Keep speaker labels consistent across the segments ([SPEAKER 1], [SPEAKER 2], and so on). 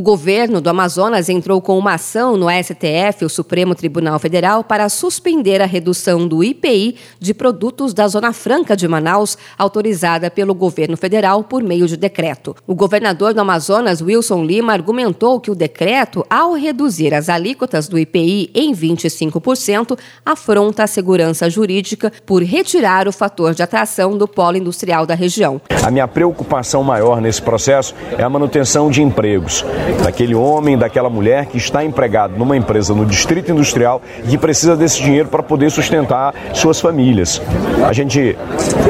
[SPEAKER 1] O governo do Amazonas entrou com uma ação no STF, o Supremo Tribunal Federal, para suspender a redução do IPI de produtos da Zona Franca de Manaus, autorizada pelo governo federal por meio de decreto. O governador do Amazonas, Wilson Lima, argumentou que o decreto, ao reduzir as alíquotas do IPI em 25%, afronta a segurança jurídica por retirar o fator de atração do polo industrial da região.
[SPEAKER 2] A minha preocupação maior nesse processo é a manutenção de empregos daquele homem, daquela mulher que está empregado numa empresa no distrito industrial e que precisa desse dinheiro para poder sustentar suas famílias. A gente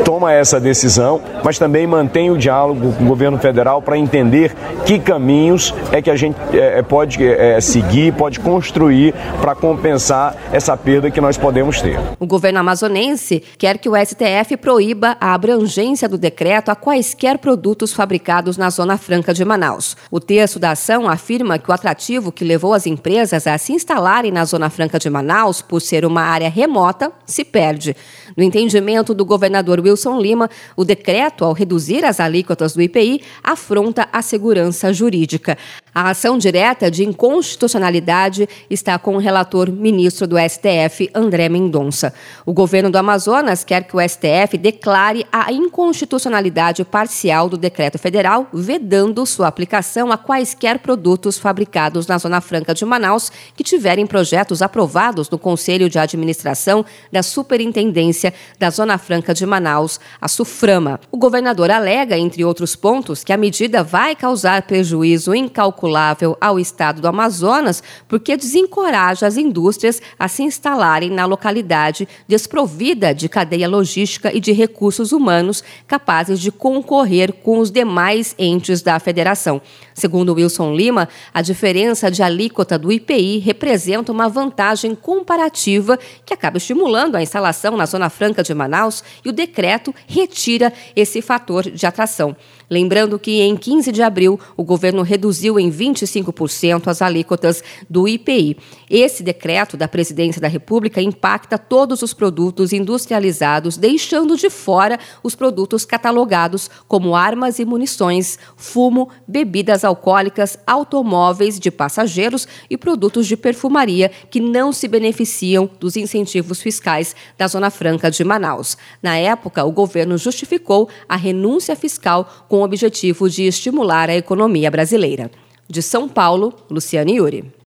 [SPEAKER 2] toma essa decisão, mas também mantém o diálogo com o governo federal para entender que caminhos é que a gente é, é pode é, seguir, pode construir para compensar essa perda que nós podemos ter.
[SPEAKER 1] O governo amazonense quer que o STF proíba a abrangência do decreto a quaisquer produtos fabricados na Zona Franca de Manaus. O texto da afirma que o atrativo que levou as empresas a se instalarem na Zona Franca de Manaus, por ser uma área remota, se perde. No entendimento do governador Wilson Lima, o decreto, ao reduzir as alíquotas do IPI, afronta a segurança jurídica. A ação direta de inconstitucionalidade está com o relator ministro do STF, André Mendonça. O governo do Amazonas quer que o STF declare a inconstitucionalidade parcial do decreto federal, vedando sua aplicação a quaisquer produtos fabricados na Zona Franca de Manaus que tiverem projetos aprovados no Conselho de Administração da Superintendência da Zona Franca de Manaus, a SUFRAMA. O governador alega, entre outros pontos, que a medida vai causar prejuízo incalculável ao estado do Amazonas porque desencoraja as indústrias a se instalarem na localidade desprovida de cadeia logística e de recursos humanos capazes de concorrer com os demais entes da federação. Segundo Wilson Lima, a diferença de alíquota do IPI representa uma vantagem comparativa que acaba estimulando a instalação na Zona Franca de Manaus e o decreto retira esse fator de atração. Lembrando que em 15 de abril o governo reduziu em 25% as alíquotas do IPI. Esse decreto da Presidência da República impacta todos os produtos industrializados, deixando de fora os produtos catalogados como armas e munições, fumo, bebidas alcoólicas, automóveis de passageiros e produtos de perfumaria que não se beneficiam dos incentivos fiscais da Zona Franca de Manaus. Na época, o governo justificou a renúncia fiscal com o objetivo de estimular a economia brasileira. De São Paulo, Luciane Yuri.